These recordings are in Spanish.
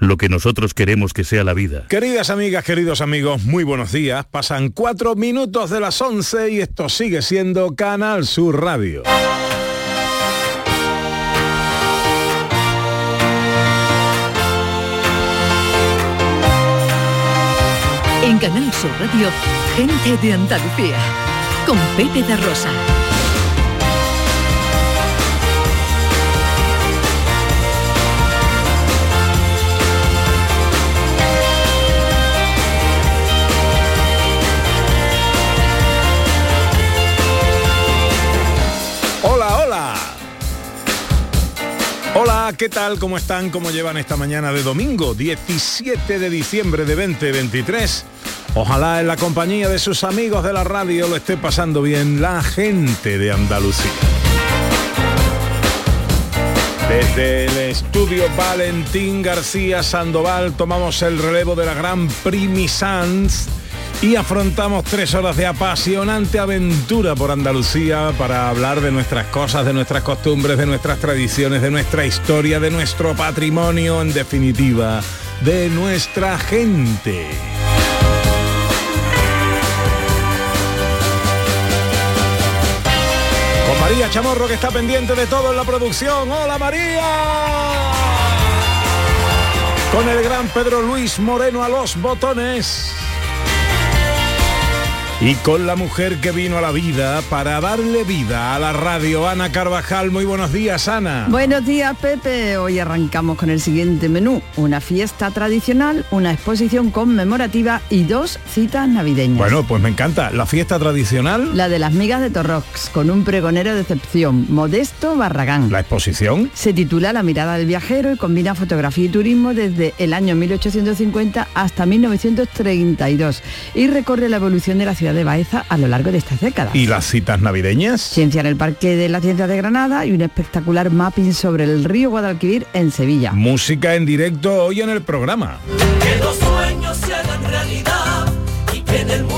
lo que nosotros queremos que sea la vida. Queridas amigas, queridos amigos, muy buenos días. Pasan cuatro minutos de las 11 y esto sigue siendo Canal Sur Radio. En Canal Sur Radio, gente de Andalucía, con Pepe de Rosa. ¿Qué tal? ¿Cómo están? ¿Cómo llevan esta mañana de domingo, 17 de diciembre de 2023? Ojalá en la compañía de sus amigos de la radio lo esté pasando bien la gente de Andalucía. Desde el estudio Valentín García Sandoval tomamos el relevo de la gran Primisans y afrontamos tres horas de apasionante aventura por Andalucía para hablar de nuestras cosas, de nuestras costumbres, de nuestras tradiciones, de nuestra historia, de nuestro patrimonio, en definitiva, de nuestra gente. Con María Chamorro que está pendiente de todo en la producción. ¡Hola María! Con el gran Pedro Luis Moreno a los botones. Y con la mujer que vino a la vida para darle vida a la radio, Ana Carvajal. Muy buenos días, Ana. Buenos días, Pepe. Hoy arrancamos con el siguiente menú. Una fiesta tradicional, una exposición conmemorativa y dos citas navideñas. Bueno, pues me encanta. La fiesta tradicional. La de las migas de Torrox, con un pregonero de excepción, Modesto Barragán. La exposición. Se titula La mirada del viajero y combina fotografía y turismo desde el año 1850 hasta 1932 y recorre la evolución de la ciudad de Baeza a lo largo de estas décadas. ¿Y las citas navideñas? Ciencia en el Parque de la Ciencia de Granada y un espectacular mapping sobre el río Guadalquivir en Sevilla. Música en directo hoy en el programa. Que los sueños se hagan realidad y que en el mundo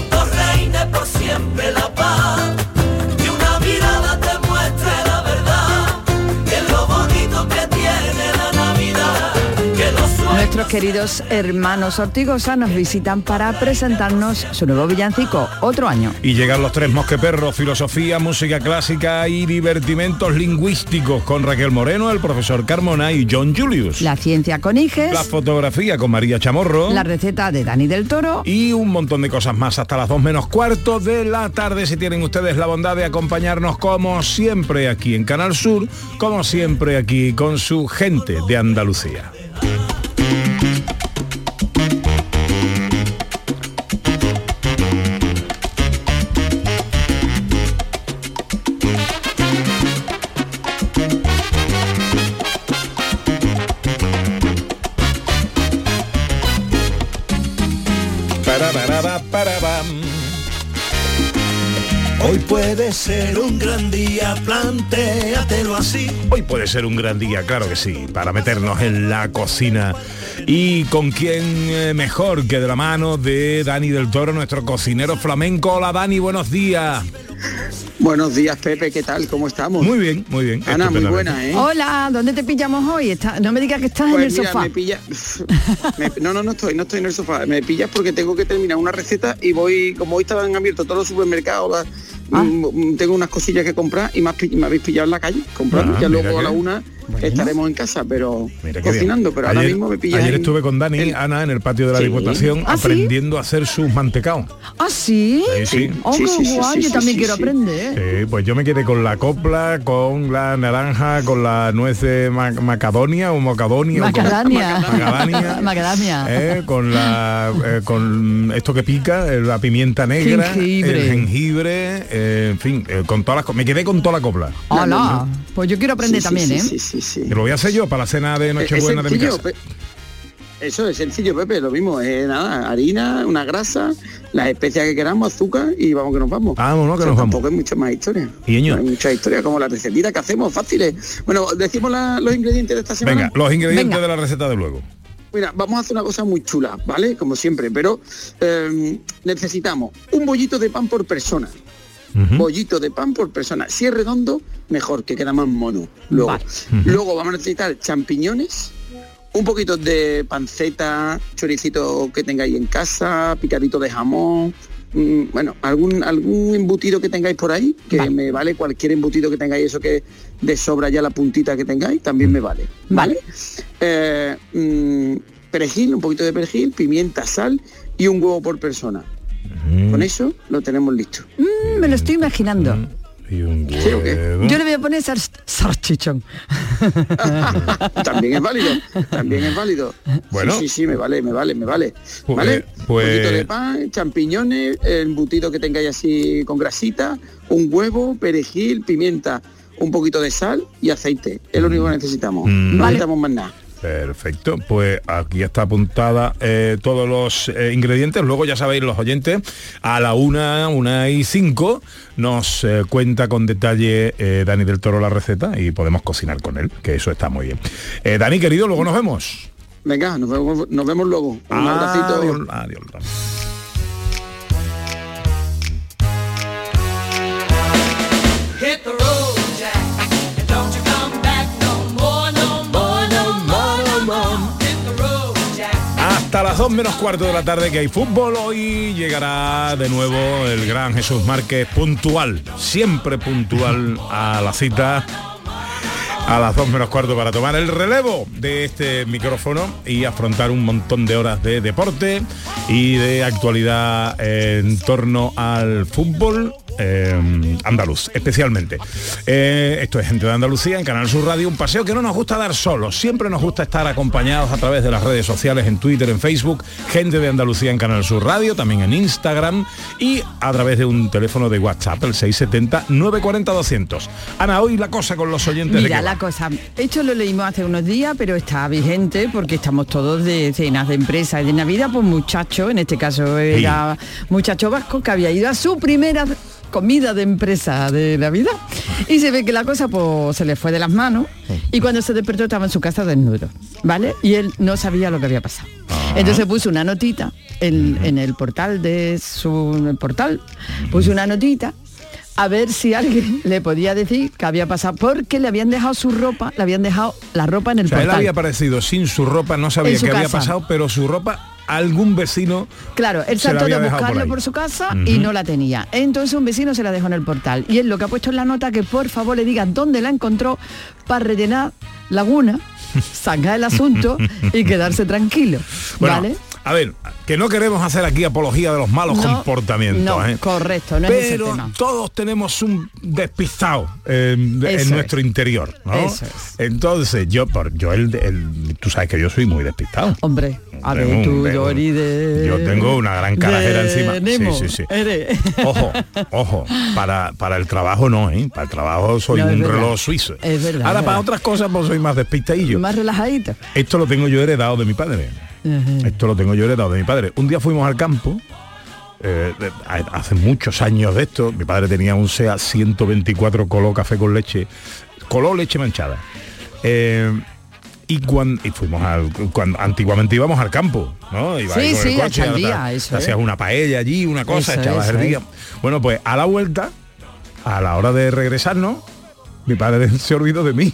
Nuestros queridos hermanos Ortigosa nos visitan para presentarnos su nuevo villancico, Otro Año. Y llegan los tres mosqueperros, filosofía, música clásica y divertimentos lingüísticos con Raquel Moreno, el profesor Carmona y John Julius. La ciencia con Iges, La fotografía con María Chamorro. la receta de Dani del Toro y un montón de cosas más hasta las 2 menos cuarto de la tarde si tienen ustedes la bondad de acompañarnos como siempre aquí en Canal Sur, como siempre aquí con su gente de Andalucía. Puede ser un gran día, plantéatelo así. Hoy puede ser un gran día, claro que sí, para meternos en la cocina. Y con quién eh, mejor que de la mano de Dani del Toro, nuestro cocinero flamenco. Hola Dani, buenos días. Buenos días, Pepe, ¿qué tal? ¿Cómo estamos? Muy bien, muy bien. Ana, muy buena, ¿eh? Hola, ¿dónde te pillamos hoy? Está- no me digas que estás en el Pues mira, sofá. me pilla... me- no, no, no estoy, no estoy en el sofá. Me pillas porque tengo que terminar una receta y voy, como hoy estaban abiertos todos los supermercados, Ah. mm, tengo unas cosillas que comprar y me, has me habéis pillado en la calle comprando. Ah, ya luego a la qué- estaremos en casa, pero bien. cocinando, pero ahora mismo me pillas Ayer en- estuve con Dani, en- Ana, en el patio de la Sí. Diputación, ¿Ah, sí? aprendiendo a hacer sus mantecaos. ¿Ah, sí? Sí, sí. Oh, Sí, qué sí, sí, guay, sí, yo también sí, quiero sí. aprender. Sí, pues yo me quedé con la copla, con la naranja, con la nuez de ma- macadonia o mocadonia. o como- Macadamia. Macadamia. Macadamia. Eh, con la eh, con esto que pica, eh, la pimienta negra, Jengibre. el jengibre, eh, en fin, eh, con todas las me quedé con toda la copla. Hola. Pues yo quiero aprender Sí, sí, también, sí, ¿eh? Sí. Que lo voy a hacer yo para la cena de Nochebuena de mi sencillo, casa. Pe- Eso es sencillo, Pepe, lo mismo, es nada, harina, una grasa, las especias que queramos, azúcar y vamos que nos vamos. Vámonos que O sea, nos vamos. Tampoco hay mucha más historia. Iño. Hay mucha historia, como la recetita que hacemos, fáciles. Bueno, decimos la- los ingredientes de esta semana. Venga, los ingredientes Venga. de la receta de luego. Mira, vamos a hacer una cosa muy chula, ¿vale? Como siempre, pero eh, necesitamos un bollito de pan por persona. Bollito de pan por persona. Si es redondo, mejor, que queda más mono. Luego, Vale. luego vamos a necesitar champiñones, un poquito de panceta, choricito que tengáis en casa, picadito de jamón, mm, bueno, algún algún embutido que tengáis por ahí, que Vale. me vale cualquier embutido que tengáis, eso que de sobra ya la puntita que tengáis, también me vale. ¿Vale? Eh, mm, perejil, un poquito de perejil, pimienta, sal y un huevo por persona. Con eso lo tenemos listo. Mm, me lo estoy imaginando. Huevo. Yo le voy a poner sar- sarchichón. también es válido, también es válido. Bueno. Sí, sí, sí, me vale, me vale, me vale. Pues- ¿Vale? pues- Un poquito de pan, champiñones, el embutido que tengáis así con grasita, un huevo, perejil, pimienta, un poquito de sal y aceite. Es lo único que necesitamos. Mm. No Vale. necesitamos más nada. Perfecto, pues aquí está apuntada eh, todos los eh, ingredientes. Luego ya sabéis los oyentes, a la una, una y cinco nos eh, cuenta con detalle Dani del Toro la receta y podemos cocinar con él, que eso está muy bien. Dani querido, luego nos vemos. Venga, nos vemos, nos vemos luego. Un abracito. Adiós, adiós, Hasta las 2 menos cuarto de la tarde que hay fútbol, hoy llegará de nuevo el gran Jesús Márquez puntual, siempre puntual a la cita. A las 2 menos cuarto para tomar el relevo de este micrófono y afrontar un montón de horas de deporte y de actualidad en torno al fútbol eh, andaluz, especialmente. Eh, esto es Gente de Andalucía en Canal Sur Radio, un paseo que no nos gusta dar solos, siempre nos gusta estar acompañados a través de las redes sociales, en Twitter, en Facebook, Gente de Andalucía en Canal Sur Radio, también en Instagram y a través de un teléfono de WhatsApp, el 670-940-200. Ana, hoy la cosa con los oyentes de Mira qué la cosa, esto lo leímos hace unos días, pero está vigente porque estamos todos de cenas de empresa y de Navidad, pues muchacho, en este caso era muchacho vasco que había ido a su primera comida de empresa de Navidad y se ve que la cosa pues se le fue de las manos y cuando se despertó estaba en su casa desnudo, ¿vale? Y él no sabía lo que había pasado. Entonces puso una notita en, en el portal de su portal, puso una notita a ver si alguien le podía decir que había pasado, porque le habían dejado su ropa, le habían dejado la ropa en el O sea, él portal. había aparecido sin su ropa, no sabía qué había pasado, pero su ropa algún vecino Claro, él había de buscarlo por, su casa y no la tenía. Entonces un vecino se la dejó en el portal. Y él lo que ha puesto en la nota que por favor le digan dónde la encontró para rellenar laguna, sacar el asunto y quedarse tranquilo. Bueno, ¿Vale? A ver, que no queremos hacer aquí apología de los malos No, comportamientos. no, ¿eh? correcto, no es Pero tema. todos tenemos un despistado eh, de- Eso en es. nuestro interior. ¿no? Eso es. Entonces, yo, por, yo el, el- tú sabes que yo soy muy despistado. Hombre, a ver, un- tú, tengo- de... yo tengo una gran carajera encima. Sí, Nemo, sí, sí. eres. Ojo, ojo, para, para el trabajo no, ¿eh? Para el trabajo soy No, es un verdad. reloj suizo. Es verdad, Ahora es para verdad. otras cosas pues soy más despistadillo. Más relajadito. Esto lo tengo yo heredado de mi padre. Esto lo tengo yo heredado de mi padre. Un día fuimos al campo, eh, hace muchos años de esto, mi padre tenía un SEA 124 color café con leche, color leche manchada. Eh, y cuando y fuimos al cuando antiguamente íbamos al campo, ¿no? Iba Sí, con el sí, a coche, te- te hacías una paella allí, una cosa, echabas el día. Bueno, pues a la vuelta, a la hora de regresarnos, mi padre se olvidó de mí.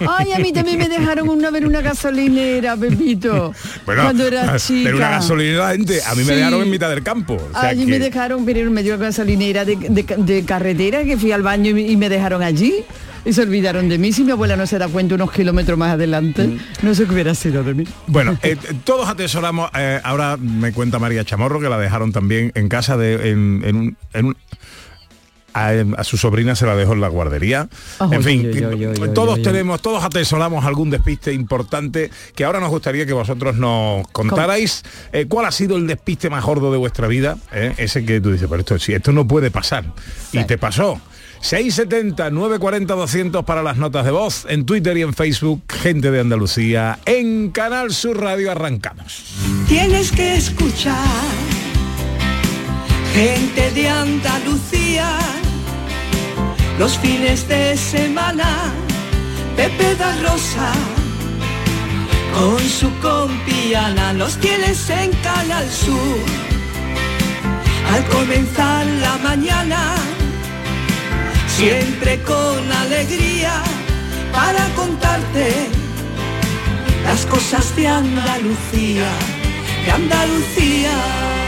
Ay, a mí también me dejaron una vez una gasolinera, Pepito. Bueno, cuando era chica. pero una gasolinera, gente, a mí me dejaron en mitad del campo. O sea Allí que- me dejaron, pero me dio una gasolinera de, de- de carretera que fui al baño y, y me dejaron allí. Y se olvidaron de mí. Si mi abuela no se da cuenta unos kilómetros más adelante, Mm. no sé qué hubiera sido de mí. Bueno, eh, todos atesoramos, eh, ahora me cuenta María Chamorro que la dejaron también en casa de en, en un, en un- a, a su sobrina se la dejó en la guardería. Ojo, en fin, yo, yo, yo, yo, todos yo, yo. tenemos, todos atesoramos algún despiste importante que ahora nos gustaría que vosotros nos contarais eh, cuál ha sido el despiste más gordo de vuestra vida, eh, ese que tú dices, pero esto sí, esto no puede pasar. Y te pasó. 670 940 200 para las notas de voz en Twitter y en Facebook, gente de Andalucía. En Canal Sur Radio arrancamos. Tienes que escuchar gente de Andalucía los fines de semana. Pepe da Rosa con su compiana los tienes en Canal Sur. Al comenzar la mañana, siempre con alegría para contarte las cosas de Andalucía, de Andalucía.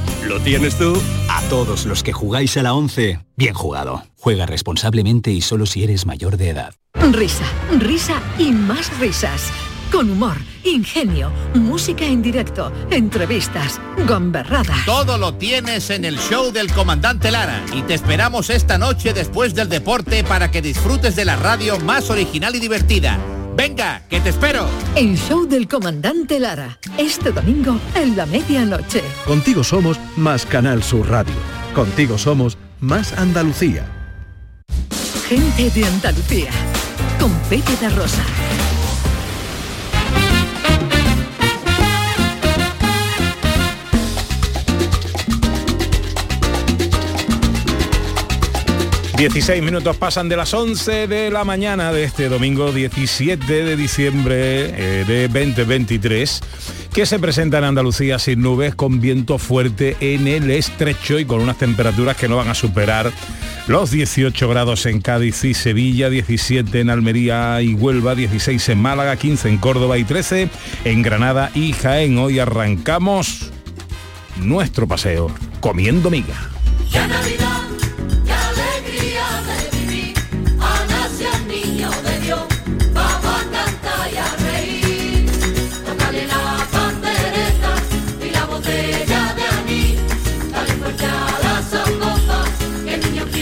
¿Lo tienes tú? A todos los que jugáis a la 11, bien jugado. Juega responsablemente y solo si eres mayor de edad. Risa, risa y más risas. Con humor, ingenio, música en directo, entrevistas, gamberrada. Todo lo tienes en el show del comandante Lara y te esperamos esta noche después del deporte para que disfrutes de la radio más original y divertida. Venga, que te espero. El show del comandante Lara. Este domingo en la medianoche. Contigo somos más Canal Sur Radio. Contigo somos más Andalucía. Gente de Andalucía. Con Pepe Rosa. ...16 minutos pasan de las 11 de la mañana de este domingo 17 de diciembre eh, de 2023 que se presenta en Andalucía sin nubes con viento fuerte en el estrecho y con unas temperaturas que no van a superar los 18 grados en Cádiz y Sevilla, 17 en Almería y Huelva, 16 en Málaga, 15 en Córdoba y 13 en Granada y Jaén. Hoy arrancamos nuestro paseo comiendo miga.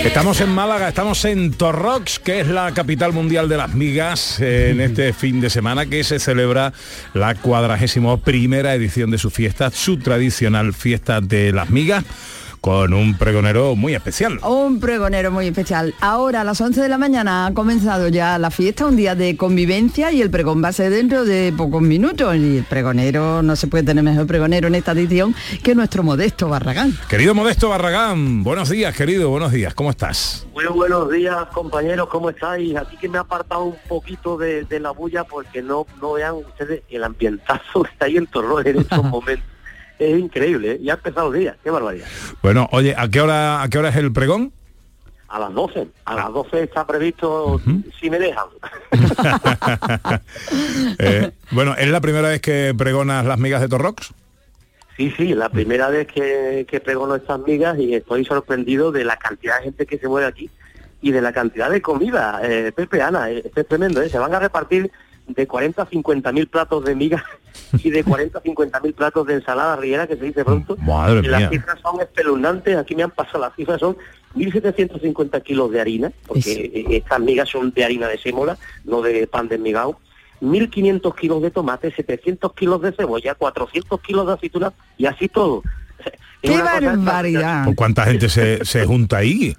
Estamos en Málaga, estamos en Torrox, que es la capital mundial de las migas, en este fin de semana que se celebra la cuadragésimo primera edición de su fiesta, su tradicional fiesta de las migas, con un pregonero muy especial. Un pregonero muy especial. Ahora a las 11 de la mañana ha comenzado ya la fiesta, un día de convivencia y el pregón va a ser dentro de pocos minutos. Y el pregonero, no se puede tener mejor pregonero en esta edición que nuestro Modesto Barragán. Querido Modesto Barragán, buenos días, querido, buenos días, ¿cómo estás? Muy buenos días, compañeros, ¿cómo estáis? Aquí que me ha apartado un poquito de, de la bulla porque no, no vean ustedes el ambientazo que está ahí en Torrón en estos momentos. Es increíble, ¿eh? ya ha empezado el día, qué barbaridad. Bueno, oye, ¿a qué hora, a qué hora es el pregón? A las 12, a las 12 está previsto, si me dejan. Eh, bueno, ¿es la primera vez que pregonas las migas de Torrox? Sí, sí, la primera vez que, que pregono estas migas y estoy sorprendido de la cantidad de gente que se mueve aquí y de la cantidad de comida. Eh, Pepe, Ana, eh, esto es tremendo, ¿eh? se van a repartir de 40 a 50 mil platos de migas y de 40 a 50 mil platos de ensalada riera, que se dice pronto. Madre Y las mía. cifras son espeluznantes, aquí me han pasado las cifras, son 1.750 kilos de harina, porque eh, estas migas son de harina de sémola, no de pan de migao. 1.500 kilos de tomate, 700 kilos de cebolla, 400 kilos de aceitunas y así todo. ¡Qué cosa barbaridad! ¿Por cuánta gente se, se junta ahí?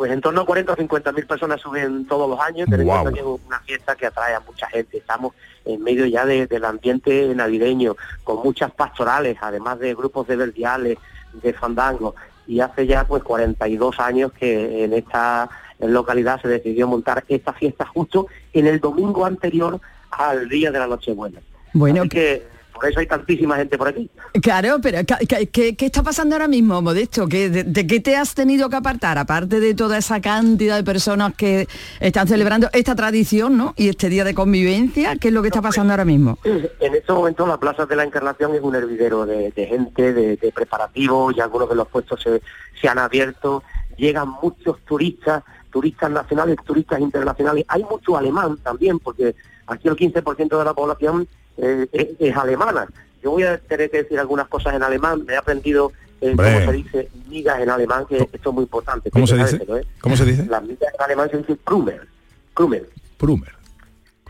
Pues en torno a 40 o 50 mil personas suben todos los años, cuenta que es una fiesta que atrae a mucha gente, estamos en medio ya de- del ambiente navideño, con muchas pastorales, además de grupos de verdiales, de fandango, y hace ya pues 42 años que en esta localidad se decidió montar esta fiesta justo en el domingo anterior al día de la Nochebuena. Bueno, Así que por eso hay tantísima gente por aquí. Claro, pero ¿qué, qué- qué- está pasando ahora mismo, Modesto? ¿Qué- de, de qué te has tenido que apartar? Aparte de toda esa cantidad de personas que están celebrando esta tradición, ¿no? Y este día de convivencia, ¿qué es lo que está pasando ahora mismo? En este momento la Plaza de la Encarnación es un hervidero de, de gente, de, de preparativos, y algunos de los puestos se, se han abierto, llegan muchos turistas, turistas nacionales, turistas internacionales, hay mucho alemán también, porque aquí el 15% de la población eh, es, es alemana. Yo voy a tener que decir algunas cosas en alemán, me he aprendido eh, cómo se dice migas en alemán, que esto es muy importante. ¿Cómo se dice? sabérselo, ¿eh? ¿Cómo se dice? Las migas en alemán se dice Krumel, Krumel. Brumer.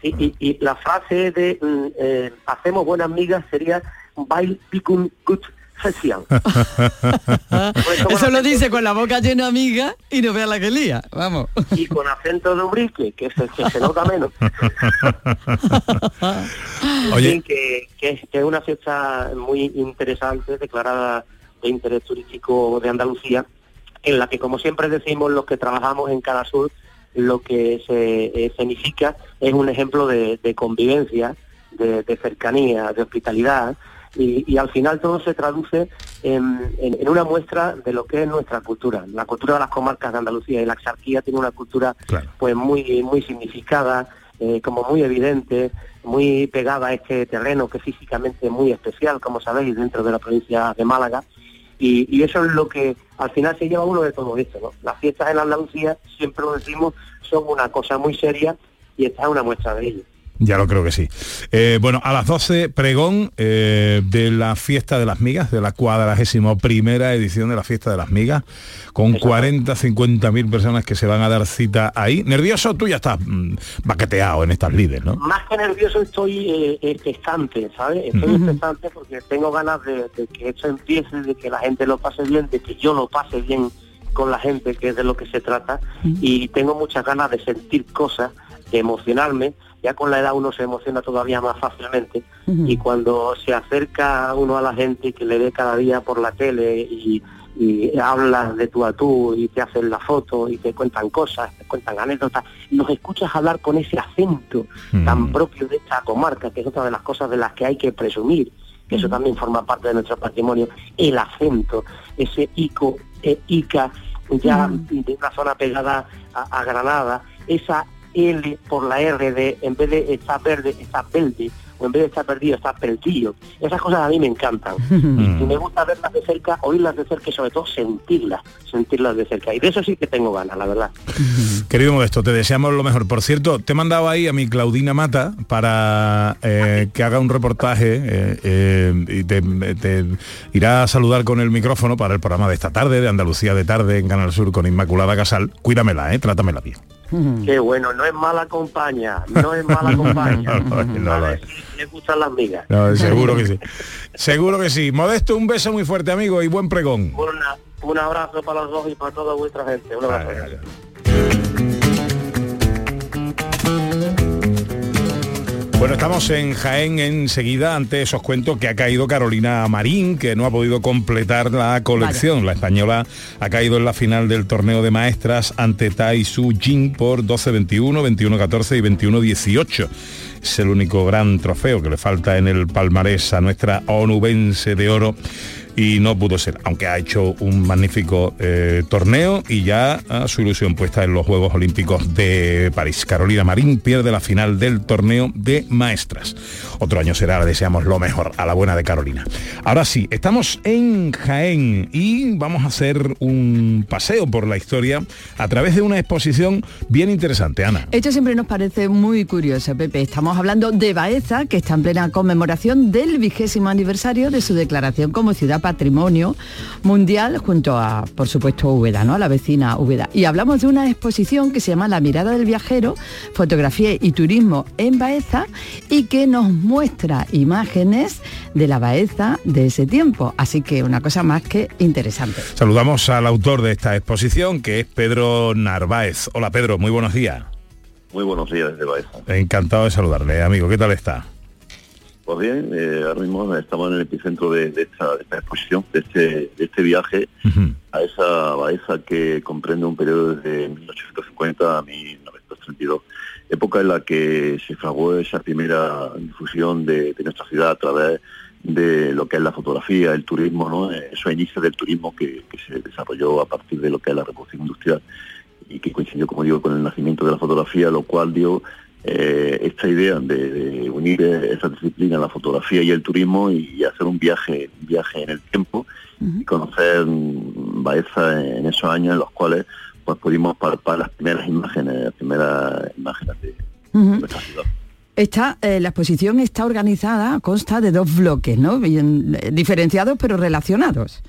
Y, y- y la frase de mm, eh, hacemos buenas migas sería Weil pickun gut Eso lo dice con la boca llena amiga y no vea la que lía. Vamos. y con acento de umbrique, que se, que se nota menos. Oye. Que, que es, que es una fiesta muy interesante, declarada de interés turístico de Andalucía, en la que, como siempre decimos los que trabajamos en Canal Sur, lo que se eh, significa es un ejemplo de, de convivencia, de, de cercanía, de hospitalidad, y, y al final todo se traduce en, en- en una muestra de lo que es nuestra cultura, la cultura de las comarcas de Andalucía, y la Axarquía tiene una cultura pues muy, muy significada, eh, como muy evidente, muy pegada a este terreno que físicamente es muy especial, como sabéis, dentro de la provincia de Málaga. Y, y eso es lo que al final se lleva uno de todo esto, ¿no? Las fiestas en Andalucía, siempre lo decimos, son una cosa muy seria y esta es una muestra de ello. Ya lo creo que sí. Eh, bueno, a las 12, pregón eh, de la fiesta de las migas, de la cuadragésima primera edición de la fiesta de las migas, con 40, 50 mil personas que se van a dar cita ahí. ¿Nervioso? Tú ya estás mm, baqueteado en estas líderes, ¿no? Más que nervioso estoy eh, expectante, ¿sabes? Estoy expectante porque tengo ganas de, de que esto empiece, de que la gente lo pase bien, de que yo lo pase bien con la gente, que es de lo que se trata, y tengo muchas ganas de sentir cosas, de emocionarme. Ya con la edad uno se emociona todavía más fácilmente. Y cuando se acerca uno a la gente que le ve cada día por la tele y, y hablas de tú a tú y te hacen la foto y te cuentan cosas, te cuentan anécdotas, y los escuchas hablar con ese acento tan propio de esta comarca, que es otra de las cosas de las que hay que presumir, que eso también forma parte de nuestro patrimonio, el acento, ese ico, eh, ica, ya de una zona pegada a, a Granada, esa L por la R de en vez de estar verde, está verde, o en vez de estar perdido, está perdido. Esas cosas a mí me encantan. Y me gusta verlas de cerca, oírlas de cerca y sobre todo sentirlas, sentirlas de cerca. Y de eso sí que tengo ganas, la verdad. Querido Modesto, te deseamos lo mejor. Por cierto, te he mandado ahí a mi Claudina Mata para eh, que haga un reportaje eh, eh, y te, te irá a saludar con el micrófono para el programa de esta tarde, de Andalucía de tarde en Canal Sur con Inmaculada Casal. Cuídamela, eh, trátamela bien. Qué bueno, no es mala compañía, no es mala compañía. No, no, no, no. Me gustan las migas. Seguro que sí. Seguro que sí. Modesto, un beso muy fuerte, amigo, y buen pregón. Una- un abrazo para los dos y para toda vuestra gente. Un abrazo. Bueno, estamos en Jaén enseguida. Antes os cuento que ha caído Carolina Marín, que no ha podido completar la colección. La española ha caído en la final del torneo de maestras ante Tai Su Jing por 12-21, 21-14 y 21-18. Es el único gran trofeo que le falta en el palmarés a nuestra onubense de oro y no pudo ser, aunque ha hecho un magnífico eh, torneo y ya ah, su ilusión puesta en los Juegos Olímpicos de París. Carolina Marín pierde la final del torneo de maestras. Otro año será, deseamos lo mejor a la buena de Carolina. Ahora sí, estamos en Jaén y vamos a hacer un paseo por la historia a través de una exposición bien interesante, Ana. Esto siempre nos parece muy curioso, Pepe. Estamos hablando de Baeza, que está en plena conmemoración del vigésimo aniversario de su declaración como ciudad patrimonio mundial junto a, por supuesto, Úbeda, ¿no? A la vecina Úbeda. Y hablamos de una exposición que se llama La mirada del viajero, fotografía y turismo en Baeza y que nos muestra imágenes de la Baeza de ese tiempo. Así que una cosa más que interesante. Saludamos al autor de esta exposición, que es Pedro Narváez. Hola Pedro, muy buenos días. Muy buenos días desde Baeza. Encantado de saludarle, amigo. ¿Qué tal está? Pues bien, eh, ahora mismo estamos en el epicentro de, de esta, de esta exposición, de este, de este viaje a esa Baeza que comprende un periodo desde 1850 a 1932, época en la que se fraguó esa primera difusión de, de nuestra ciudad a través de lo que es la fotografía, el turismo, ¿no? esos inicios del turismo que, que se desarrolló a partir de lo que es la revolución industrial y que coincidió, como digo, con el nacimiento de la fotografía, lo cual dio eh, esta idea de, de unir esa disciplina, la fotografía y el turismo y hacer un viaje, un viaje en el tiempo y conocer Baeza en esos años en los cuales pues pudimos palpar las primeras imágenes, las primeras imágenes de nuestra ciudad. Está, eh, la exposición está organizada, consta de dos bloques, ¿no? Bien, eh, diferenciados pero relacionados.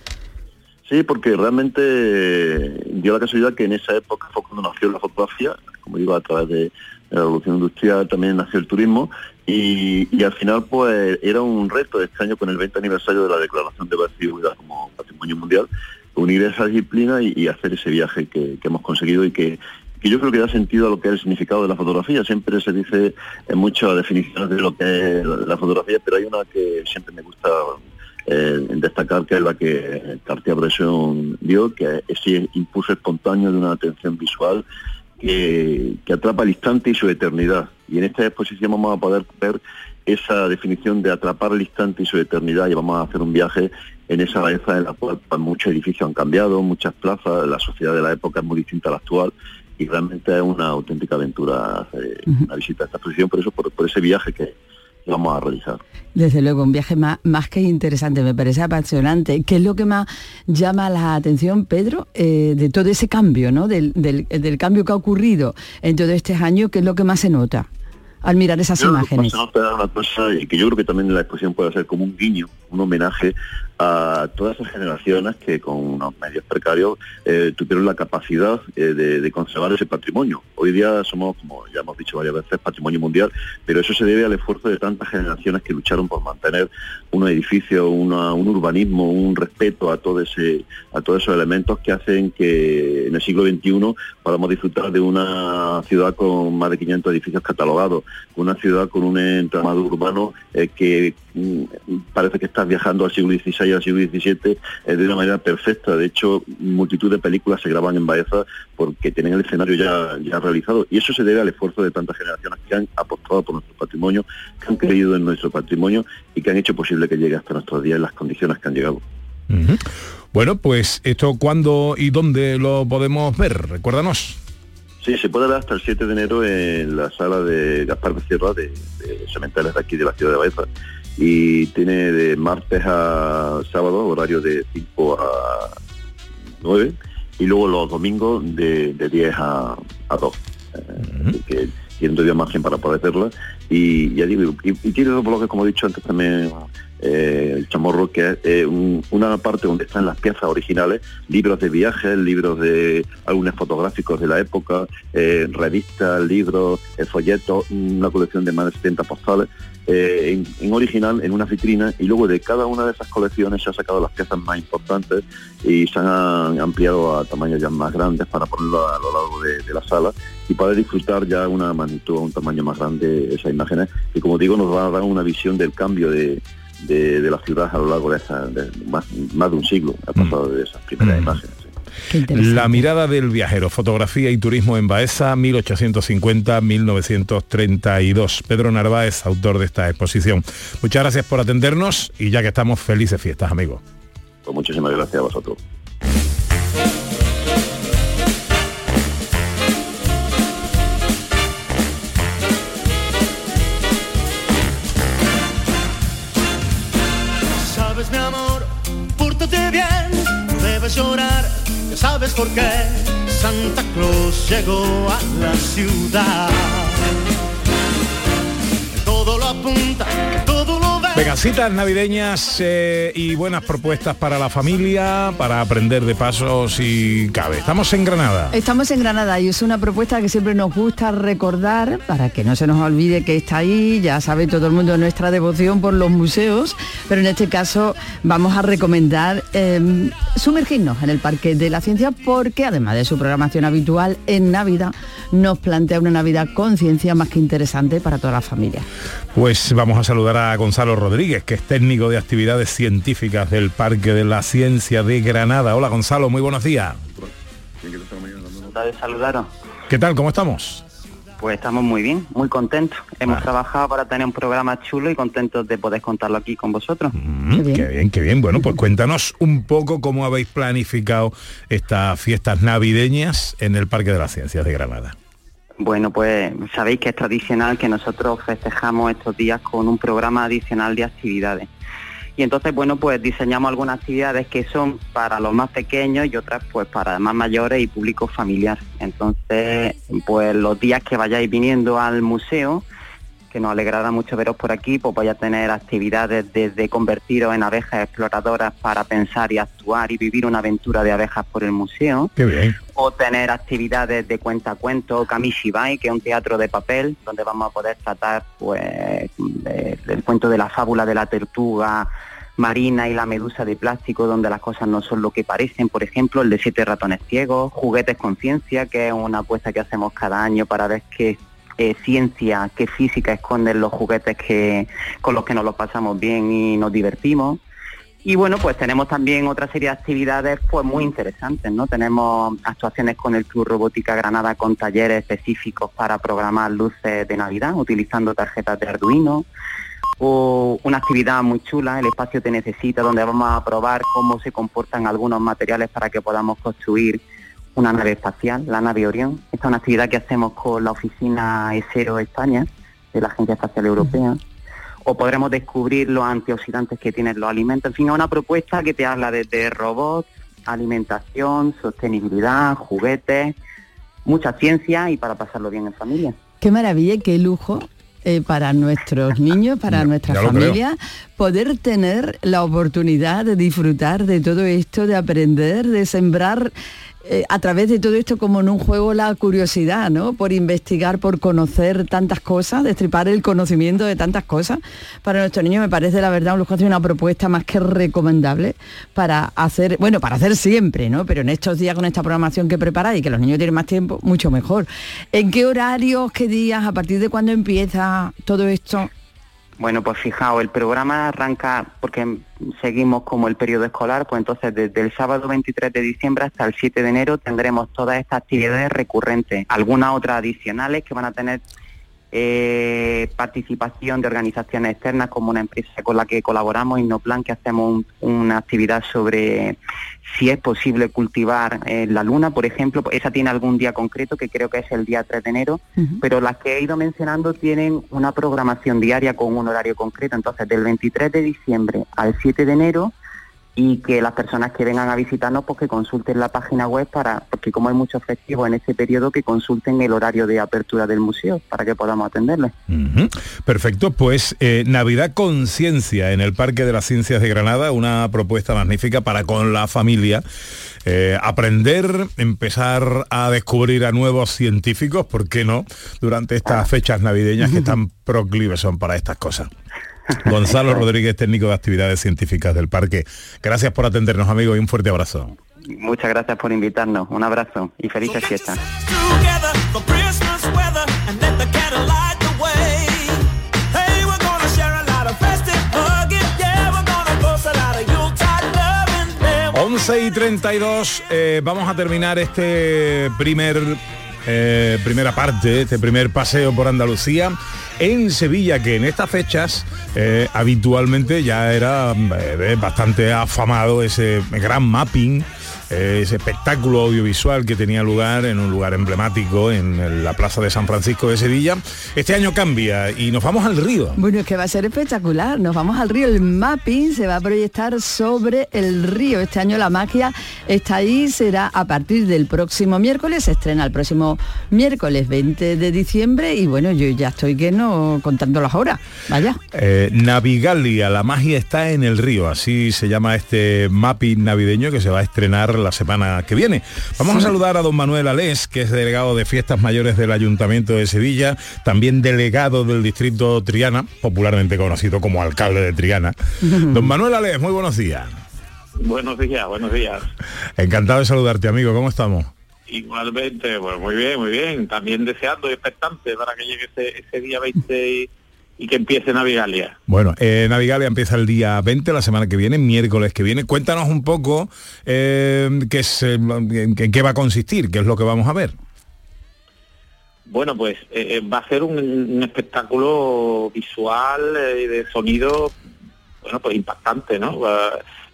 Sí, porque realmente eh, dio la casualidad que en esa época fue cuando nació la fotografía, como digo, a través de la revolución industrial también nació el turismo y, al final pues era un reto este año con el 20 aniversario de la declaración de Ciudad como patrimonio mundial, unir esa disciplina y, hacer ese viaje que, que hemos conseguido y que, que yo creo que da sentido a lo que es el significado de la fotografía. Siempre se dice en muchas definiciones de lo que es la fotografía, pero hay una que siempre me gusta eh, destacar que es la que Cartier-Bresson dio, que es ese impulso espontáneo de una atención visual que, que atrapa el instante y su eternidad. Y en esta exposición vamos a poder ver esa definición de atrapar el instante y su eternidad y vamos a hacer un viaje en esa Baeza en la cual muchos edificios han cambiado, muchas plazas, la sociedad de la época es muy distinta a la actual y realmente es una auténtica aventura hacer una visita a esta exposición, por eso, por, por ese viaje que vamos a realizar. Desde luego, un viaje más, más que interesante, me parece apasionante. ¿Qué es lo que más llama la atención, Pedro, eh, de todo ese cambio, ¿no? Del, del- del cambio que ha ocurrido en todos estos años? ¿Qué es lo que más se nota al mirar esas Yo creo que imágenes? se nota una cosa y que yo creo que también la exposición puede ser como un guiño, un homenaje a todas esas generaciones que con unos medios precarios eh, tuvieron la capacidad eh, de, conservar ese patrimonio. Hoy día somos, como ya hemos dicho varias veces, patrimonio mundial, pero eso se debe al esfuerzo de tantas generaciones que lucharon por mantener unos edificios, una- un urbanismo, un respeto a todo ese, a todos esos elementos que hacen que en el siglo XXI podamos disfrutar de una ciudad con más de 500 edificios catalogados, una ciudad con un entramado urbano eh, que parece que estás viajando al siglo XVI al siglo XVII eh, de una manera perfecta. De hecho, multitud de películas se graban en Baeza porque tienen el escenario ya, ya realizado. Y eso se debe al esfuerzo de tantas generaciones que han apostado por nuestro patrimonio, que han creído en nuestro patrimonio y que han hecho posible que llegue hasta nuestros días en las condiciones que han llegado. Bueno, pues esto cuándo y dónde lo podemos ver, recuérdanos. Sí, se puede ver hasta el 7 de enero en la sala de Gaspar Becerra de, de Cementerios de aquí de la ciudad de Baeza y tiene de martes a sábado horario de 5 a 9 y luego los domingos de, de 10 a, a 2. Eh, que tienen todavía margen para poder verla y ya digo, y, y tiene dos bloques como he dicho antes también eh, el chamorro que es eh, un- una parte donde están las piezas originales, libros de viajes, libros de álbumes fotográficos de la época, eh, revistas, libros, eh, folletos, una colección de más de 70 postales en, en original en una vitrina y luego de cada una de esas colecciones se han sacado las piezas más importantes y se han ampliado a tamaños ya más grandes para ponerlo a lo largo de, de la sala y poder disfrutar ya una magnitud, un tamaño más grande esas imágenes que como digo nos va a dar una visión del cambio de, de, de la ciudad a lo largo de, esa, de más, más de un siglo ha pasado de esas primeras imágenes. La mirada del viajero, fotografía y turismo en Baeza, 1850-1932. Pedro Narváez, autor de esta exposición. Muchas gracias por atendernos y ya que estamos, felices fiestas, amigos. Pues muchísimas gracias a vosotros. Sabes por qué Santa Claus llegó a la ciudad. Todo lo apunta, citas navideñas eh, y buenas propuestas para la familia, para aprender de pasos y cabe. Estamos en Granada. Estamos en Granada y es una propuesta que siempre nos gusta recordar para que no se nos olvide que está ahí, ya sabe todo el mundo nuestra devoción por los museos, pero en este caso vamos a recomendar eh, sumergirnos en el Parque de la Ciencia porque además de su programación habitual en Navidad nos plantea una Navidad con ciencia más que interesante para toda la familia. Pues vamos a saludar a Gonzalo Rodríguez, que es técnico de actividades científicas del Parque de la Ciencia de Granada. Hola Gonzalo, muy buenos días. de saludaros. ¿Qué tal? ¿Cómo estamos? Pues estamos muy bien, muy contentos. Hemos trabajado para tener un programa chulo y contentos de poder contarlo aquí con vosotros. Mm, qué, bien. qué bien, Bueno, pues cuéntanos un poco cómo habéis planificado estas fiestas navideñas en el Parque de las Ciencias de Granada. Bueno, pues sabéis que es tradicional que nosotros festejamos estos días con un programa adicional de actividades. Y entonces, bueno, pues diseñamos algunas actividades que son para los más pequeños y otras pues para más mayores y público familiar. Entonces, pues los días que vayáis viniendo al museo, que nos alegrará mucho veros por aquí, pues voy a tener actividades desde convertiros en abejas exploradoras para pensar y actuar y vivir una aventura de abejas por el museo. Qué bien. O tener actividades de cuentacuentos, Kamishibai, que es un teatro de papel, donde vamos a poder tratar pues del cuento de la fábula de la tortuga marina y la medusa de plástico, donde las cosas no son lo que parecen, por ejemplo, el de siete ratones ciegos, juguetes con ciencia, que es una apuesta que hacemos cada año para ver qué eh, ciencia, qué física esconden los juguetes que, con los que nos los pasamos bien y nos divertimos. Y bueno, pues tenemos también otra serie de actividades pues muy interesantes, ¿no? Tenemos actuaciones con el Club Robótica Granada con talleres específicos para programar luces de Navidad utilizando tarjetas de Arduino o una actividad muy chula, el espacio te necesita, donde vamos a probar cómo se comportan algunos materiales para que podamos construir una nave espacial, la nave Orión. Esta es una actividad que hacemos con la oficina ESERO España, de la Agencia Espacial Europea. O podremos descubrir los antioxidantes que tienen los alimentos. En fin, es una propuesta que te habla desde robots, alimentación, sostenibilidad, juguetes, mucha ciencia y para pasarlo bien en familia. Qué maravilla y qué lujo eh, para nuestros niños, para nuestra familia, poder tener la oportunidad de disfrutar de todo esto, de aprender, de sembrar eh, a través de todo esto como en un juego la curiosidad, ¿no? Por investigar, por conocer tantas cosas, destripar el conocimiento de tantas cosas. Para nuestros niños me parece la verdad un lujo, una propuesta más que recomendable para hacer, bueno, para hacer siempre, ¿no? Pero en estos días con esta programación que preparáis y que los niños tienen más tiempo, mucho mejor. ¿En qué horarios, qué días, a partir de cuándo empieza todo esto? Bueno, pues fijaos, el programa arranca porque seguimos como el periodo escolar, pues entonces desde el sábado 23 de diciembre hasta el 7 de enero tendremos todas estas actividades recurrentes, algunas otras adicionales que van a tener eh, participación de organizaciones externas como una empresa con la que colaboramos, Innoplan, que hacemos un- una actividad sobre si es posible cultivar eh, la luna, por ejemplo, esa tiene algún día concreto que creo que es el día 3 de enero, pero las que he ido mencionando tienen una programación diaria con un horario concreto, entonces del 23 de diciembre al 7 de enero y que las personas que vengan a visitarnos pues que consulten la página web para porque como hay muchos festivos en este periodo que consulten el horario de apertura del museo para que podamos atenderles. Perfecto, pues eh, Navidad Conciencia en el Parque de las Ciencias de Granada, una propuesta magnífica para con la familia eh, aprender, empezar a descubrir a nuevos científicos, ¿por qué no? Durante estas fechas navideñas que tan proclives son para estas cosas. Gonzalo Rodríguez, técnico de actividades científicas del parque. Gracias por atendernos, amigos, y un fuerte abrazo. Muchas gracias por invitarnos, un abrazo y felices fiestas. 11 y 32, eh, vamos a terminar este primer eh, primera parte, este primer paseo por Andalucía en Sevilla, que en estas fechas eh, habitualmente ya era eh, bastante afamado ese gran mapping. Ese espectáculo audiovisual que tenía lugar en un lugar emblemático en la Plaza de San Francisco de Sevilla. Este año cambia y nos vamos al río. Bueno, es que va a ser espectacular. Nos vamos al río. El mapping se va a proyectar sobre el río. Este año la magia está ahí. Será a partir del próximo miércoles. Se estrena el próximo próximo miércoles 20 de diciembre y bueno, yo ya estoy que no contando las horas. Vaya. Eh, Navigalia, la magia está en el río, así se llama este mapping navideño que se va a estrenar la semana que viene. Vamos a saludar a don Manuel Alés, que es delegado de fiestas mayores del Ayuntamiento de Sevilla, también delegado del distrito Triana, popularmente conocido como alcalde de Triana. don Manuel Alés, muy buenos días. Buenos días, buenos días. Encantado de saludarte, amigo. ¿Cómo estamos? Igualmente, pues muy bien, muy bien. También deseando y expectante para que llegue ese, ese día 20 y, y que empiece Navigalia. Bueno, eh, Navigalia empieza el día 20, la semana que viene, miércoles que viene. Cuéntanos un poco eh, qué, es, eh, en qué- qué va a consistir, qué es lo que vamos a ver. Bueno, pues eh, eh, va a ser un, un espectáculo visual y de sonido, bueno, pues impactante, ¿no?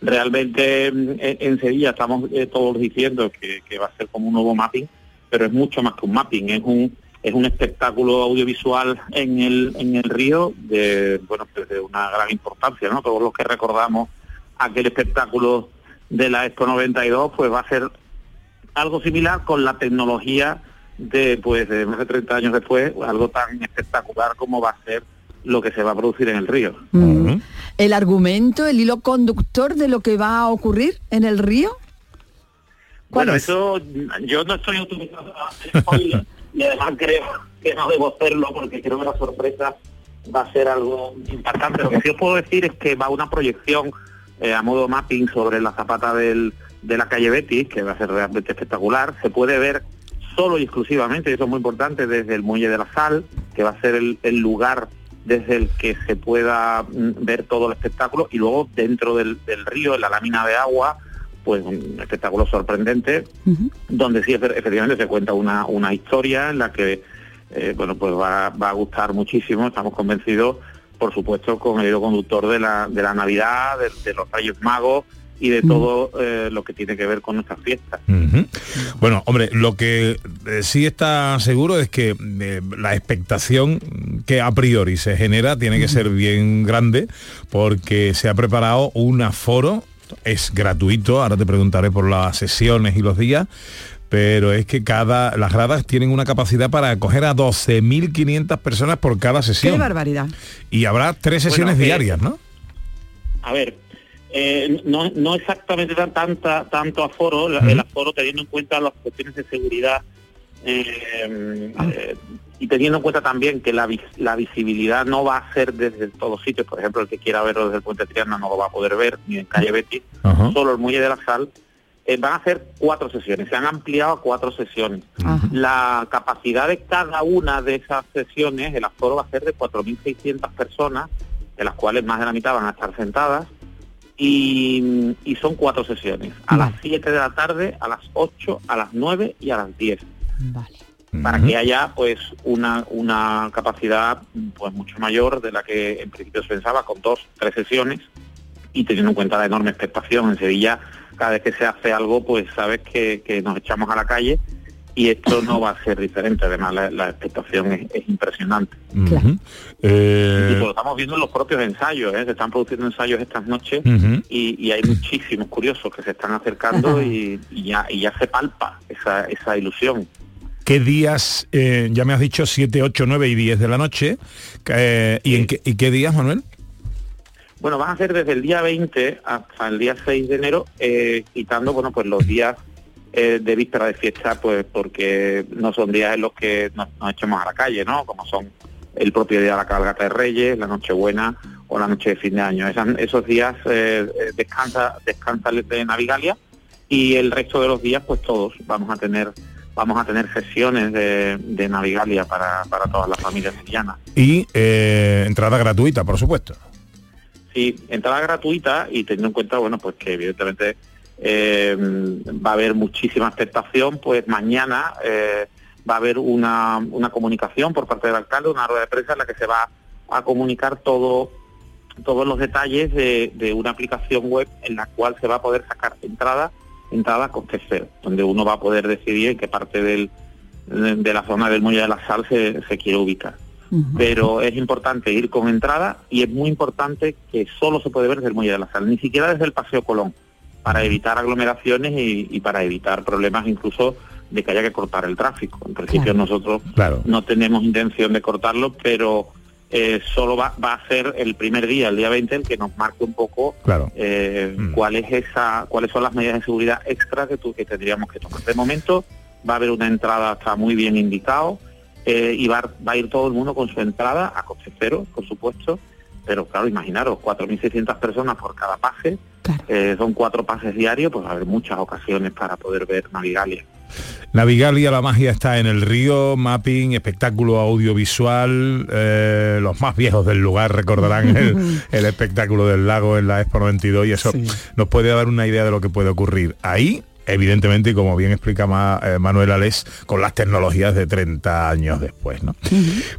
Realmente mm, en, en Sevilla estamos todos diciendo que, que va a ser como un nuevo mapping, pero es mucho más que un mapping, es un es un espectáculo audiovisual en el en el río de bueno pues de una gran importancia, ¿no? Todos los que recordamos aquel espectáculo de la Expo 92, pues va a ser algo similar con la tecnología de pues de más de 30 años después, algo tan espectacular como va a ser lo que se va a producir en el río. Mm. El argumento, el hilo conductor de lo que va a ocurrir en el río. Bueno, eso yo no estoy spoiler y además creo que no debo hacerlo porque creo que la sorpresa va a ser algo impactante. Lo que sí os puedo decir es que va una proyección eh, a modo mapping sobre la zapata del, de la calle Betis, que va a ser realmente espectacular. Se puede ver solo y exclusivamente, y eso es muy importante, desde el Muelle de la Sal, que va a ser el, lugar desde el que se pueda mm, ver todo el espectáculo, y luego dentro del, del río, en la lámina de agua, pues un espectáculo sorprendente, donde sí efe- efectivamente se cuenta una, una historia en la que eh, bueno pues va, va a gustar muchísimo, estamos convencidos, por supuesto, con el hilo conductor de la, de la Navidad, de, de los Reyes Magos y de todo eh, lo que tiene que ver con nuestras fiestas. Bueno, hombre, lo que eh, sí está seguro es que eh, la expectación que a priori se genera tiene que ser bien grande porque se ha preparado un aforo, es gratuito, ahora te preguntaré por las sesiones y los días, pero es que cada las gradas tienen una capacidad para acoger a 12.500 personas por cada Qué sesión. barbaridad. Y habrá tres sesiones que- diarias, ¿no? A ver, eh, no, no exactamente tan, tanta, tanto aforo, el aforo teniendo en cuenta las cuestiones de seguridad eh, eh, y teniendo en cuenta también que la, vis- la visibilidad no va a ser desde todos sitios, por ejemplo, el que quiera verlo desde el puente Triana no lo va a poder ver, ni en calle Betis, Ajá. solo el muelle de la sal. eh, van a ser cuatro sesiones, se han ampliado a cuatro sesiones. La capacidad de cada una de esas sesiones, el aforo va a ser de 4.600 personas, de las cuales más de la mitad van a estar sentadas, y, y son cuatro sesiones, a las 7 de la tarde, a las 8, a las 9 y a las 10. Para que haya pues una, una capacidad pues mucho mayor de la que en principio se pensaba con dos, tres sesiones y teniendo en cuenta la enorme expectación en Sevilla, cada vez que se hace algo pues sabes que, que nos echamos a la calle y esto no va a ser diferente, además la, la expectación es, es impresionante. Eh, Incluso lo estamos viendo en los propios ensayos, ¿eh? se están produciendo ensayos estas noches y, y hay muchísimos curiosos que se están acercando y, y ya, y ya se palpa esa, esa ilusión. ¿Qué días, eh, ya me has dicho 7, 8, 9 y 10 de la noche? eh, ¿y, en qué, ¿Y qué días, Manuel? Bueno, van a ser desde el día 20 hasta el día 6 de enero, eh, quitando bueno pues los días eh, de víspera de fiesta, pues porque no son días en los que nos, nos echemos a la calle, ¿no? Como son el propio día de la cabalgata de Reyes, la Nochebuena o la noche de fin de año. Esos días eh, descansa, descansa de Navigalia y el resto de los días, pues todos vamos a tener vamos a tener sesiones de, de Navigalia para, para todas las familias sevillanas. Y eh, entrada gratuita, por supuesto. Sí, entrada gratuita y teniendo en cuenta, bueno, pues que evidentemente eh, va a haber muchísima expectación, pues mañana eh, va a haber una, una comunicación por parte del alcalde, una rueda de prensa en la que se va a comunicar todo todos los detalles de, de una aplicación web en la cual se va a poder sacar entrada, entrada a coste cero, donde uno va a poder decidir en qué parte del, de, la zona del Muelle de la Sal se, se quiere ubicar pero es importante ir con entrada y es muy importante que solo se puede ver desde el Muelle de la Sal, ni siquiera desde el Paseo Colón, para evitar aglomeraciones y, y para evitar problemas incluso de que haya que cortar el tráfico. En principio Claro. nosotros Claro. no tenemos intención de cortarlo, pero eh, solo va, va a ser el primer día, el día 20, el que nos marque un poco Claro. eh, cuál es esa, cuáles son las medidas de seguridad extra que, tú, que tendríamos que tomar. De momento va a haber una entrada, está muy bien indicado, eh, y va, va a ir todo el mundo con su entrada a coste cero, por supuesto, pero claro, imaginaros, 4.600 personas por cada pase, eh, son cuatro pases diarios, pues va a haber muchas ocasiones para poder ver Navigalia. Navigalia, la magia está en el río, mapping, espectáculo audiovisual, eh, los más viejos del lugar recordarán el, el espectáculo del lago en la Expo 92 y eso nos puede dar una idea de lo que puede ocurrir ahí. Evidentemente, como bien explica Ma- eh, Manuel Alés, con las tecnologías de 30 años después. ¿no?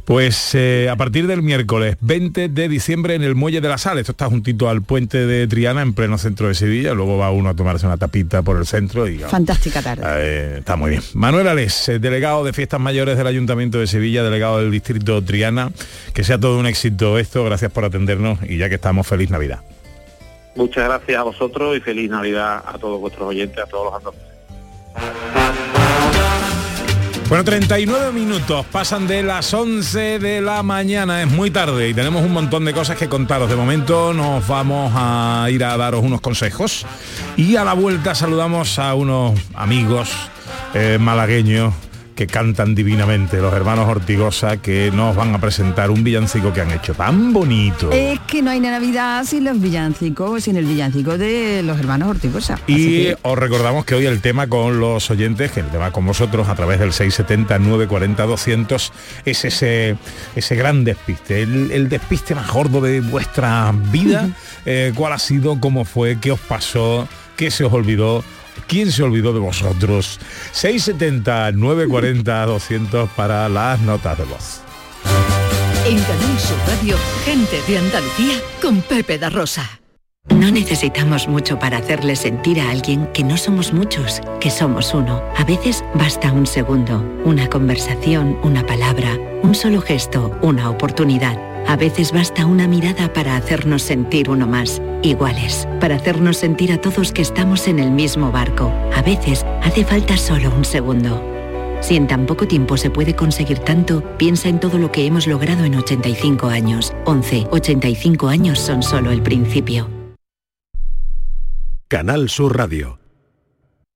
Pues eh, a partir del miércoles 20 de diciembre en el Muelle de la Sal, esto está juntito al puente de Triana, en pleno centro de Sevilla, luego va uno a tomarse una tapita por el centro y Fantástica tarde. eh, está muy bien. Manuel Alés, delegado de Fiestas Mayores del Ayuntamiento de Sevilla, delegado del Distrito Triana. Que sea todo un éxito esto, gracias por atendernos y ya que estamos, feliz Navidad. Muchas gracias a vosotros y feliz Navidad a todos vuestros oyentes, a todos los andaluces. Bueno, 39 minutos, pasan de las 11 de la mañana, es muy tarde y tenemos un montón de cosas que contaros. De momento nos vamos a ir a daros unos consejos y a la vuelta saludamos a unos amigos eh, malagueños que cantan divinamente, los hermanos Ortigosa, que nos van a presentar un villancico que han hecho tan bonito. Es que no hay Navidad sin los villancicos, sin el villancico de los hermanos Ortigosa. Y que- os recordamos que hoy el tema con los oyentes, que el tema con vosotros a través del 670 940 200 es ese ese gran despiste, el, el despiste más gordo de vuestra vida. Eh, ¿Cuál ha sido? ¿Cómo fue? ¿Qué os pasó? ¿Qué se os olvidó? ¿Quién se olvidó de vosotros? 670 940 200 para las notas de voz. En Canal Sur Radio, gente de Andalucía con Pepe da Rosa. No necesitamos mucho para hacerle sentir a alguien que no somos muchos, que somos uno. A veces basta un segundo, una conversación, una palabra, un solo gesto, una oportunidad. A veces basta una mirada para hacernos sentir uno más, iguales, para hacernos sentir a todos que estamos en el mismo barco. A veces hace falta solo un segundo. Si en tan poco tiempo se puede conseguir tanto, piensa en todo lo que hemos logrado en 85 años. 11, 85 años son solo el principio. Canal Sur Radio.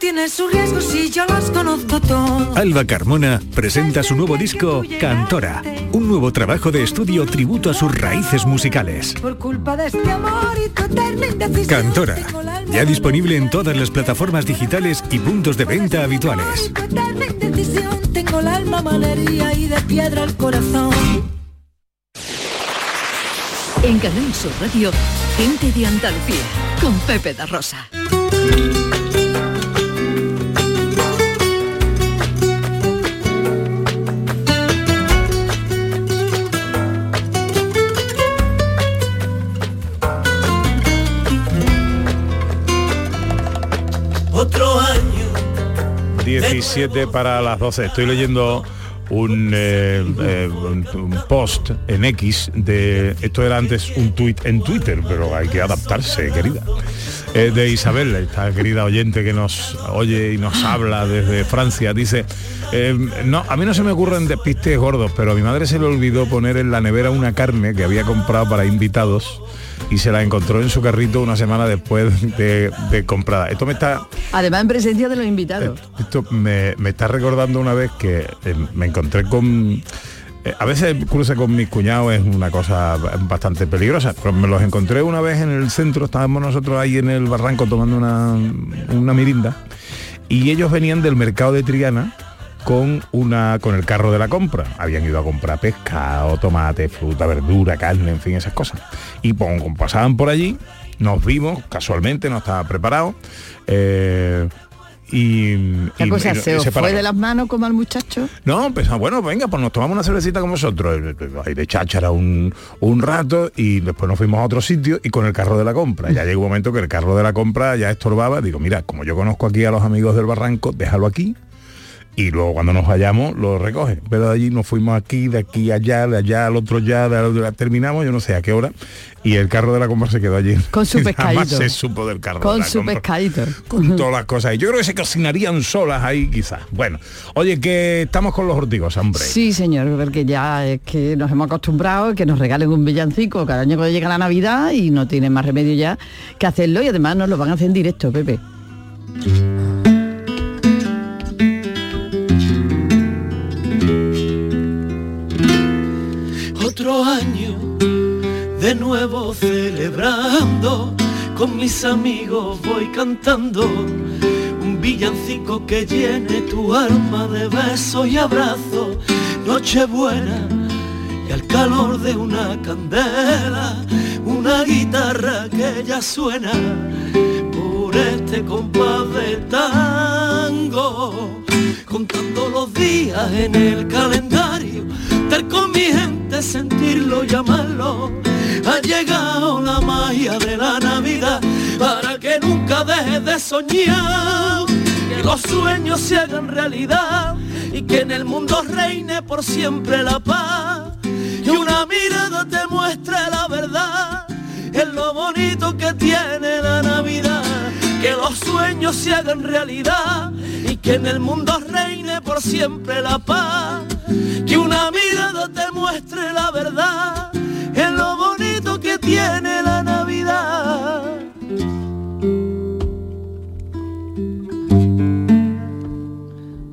Tiene sus riesgos y yo los conozco todos. Alba Carmona presenta su nuevo disco Cantora, un nuevo trabajo de estudio tributo a sus raíces musicales. Por culpa de este amor y tu eterna indecisión. Cantora, Ya disponible en todas las plataformas digitales y puntos de venta habituales. Tengo el alma malería y de piedra el corazón. En Canal Sur Radio, gente de Andalucía, con Pepe da Rosa. Otro año 17 para las 12. Estoy leyendo un, eh, eh, un- post en X de esto era antes un tuit en Twitter, pero hay que adaptarse, querida. Eh, de Isabel, esta querida oyente que nos oye y nos habla desde Francia, dice, eh, no, a mí no se me ocurren despistes gordos, pero a mi madre se le olvidó poner en la nevera una carne que había comprado para invitados y se la encontró en su carrito una semana después de, de comprada. Esto me está Además en presencia de los invitados. esto me, me está recordando una vez que eh, me encontré con... eh, a veces cruce con mis cuñados es una cosa bastante peligrosa, pero me los encontré una vez en el centro, estábamos nosotros ahí en el barranco tomando una, una mirinda, y ellos venían del mercado de Triana con una con el carro de la compra. Habían ido a comprar pescado, tomate, fruta, verdura, carne, en fin, esas cosas. Y pasaban por allí, nos vimos, casualmente, no estaba preparado. eh, y, La y- cosa y- se y fue de las manos como al muchacho. No, pues bueno, venga, pues nos tomamos una cervecita con vosotros. Ahí de cháchara un, un rato y después nos fuimos a otro sitio y con el carro de la compra. Ya llegó un momento que el carro de la compra ya estorbaba. Digo, mira, como yo conozco aquí a los amigos del barranco, déjalo aquí. Y luego cuando nos vayamos lo recoge. Pero de allí nos fuimos aquí, de aquí allá, de allá al otro ya, de al- terminamos, yo no sé a qué hora. Y el carro de la compra se quedó allí. Con su pescadito. se supo del carro de Con la su compra pescadito. con todas las cosas. Y yo creo que se cocinarían solas ahí quizás. Bueno, oye, que estamos con los ortigos, hombre. Sí, señor, porque ya es que nos hemos acostumbrado que nos regalen un villancico cada año cuando llega la Navidad y no tiene más remedio ya que hacerlo y además nos lo van a hacer en directo, Pepe. Otro año de nuevo celebrando, con mis amigos voy cantando. Un villancico que llene tu alma de besos y abrazos, Nochebuena y al calor de una candela, una guitarra que ya suena por este compás de tango, contando los días en el calendario, estar con mi gente, sentirlo, llamarlo. Ha llegado la magia de la Navidad para que nunca dejes de soñar, que los sueños se hagan realidad y que en el mundo reine por siempre la paz. Y una mirada te muestre la verdad, es lo bonito que tiene la Navidad. Que los sueños se hagan realidad y que en el mundo reine por siempre la paz. Muestre la verdad, es lo bonito que tiene la Navidad.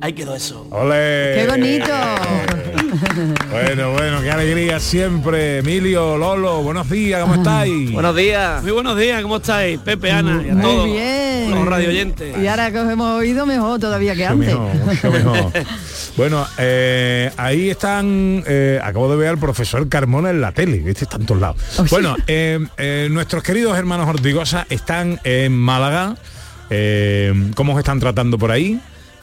Ahí quedó eso. ¡Ole! ¡Qué bonito! Bueno, bueno, qué alegría siempre. Emilio, Lolo, buenos días, ¿cómo estáis? Buenos días. Muy buenos días, ¿cómo estáis? Pepe, Ana y a Muy todos bien. Los radio oyentes. Y ahora que os hemos oído mejor todavía que antes. mejor, mucho mejor. Bueno, eh, ahí están, eh, acabo de ver al profesor Carmona en la tele, ¿viste? Está en todos lados. Bueno, eh, eh, nuestros queridos hermanos Ortigosa están en Málaga. Eh, ¿Cómo os están tratando por ahí?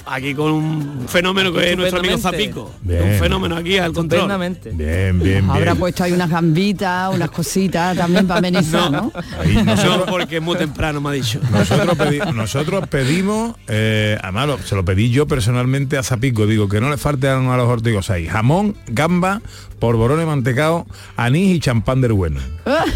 Aquí con un fenómeno que es nuestro amigo. Zapico. Bien. Un fenómeno aquí al control. Estupendamente. Bien, bien, Habrá bien. puesto ahí unas gambitas, unas cositas también para amenizar, ¿no? Ahí nosotros- No, porque es muy temprano, me ha dicho. Nosotros, pedi- nosotros pedimos, eh, además lo- se lo pedí yo personalmente a Zapico, digo que no le falte a los ortigos ahí, jamón, gamba, polvorones mantecado, anís y champán del bueno.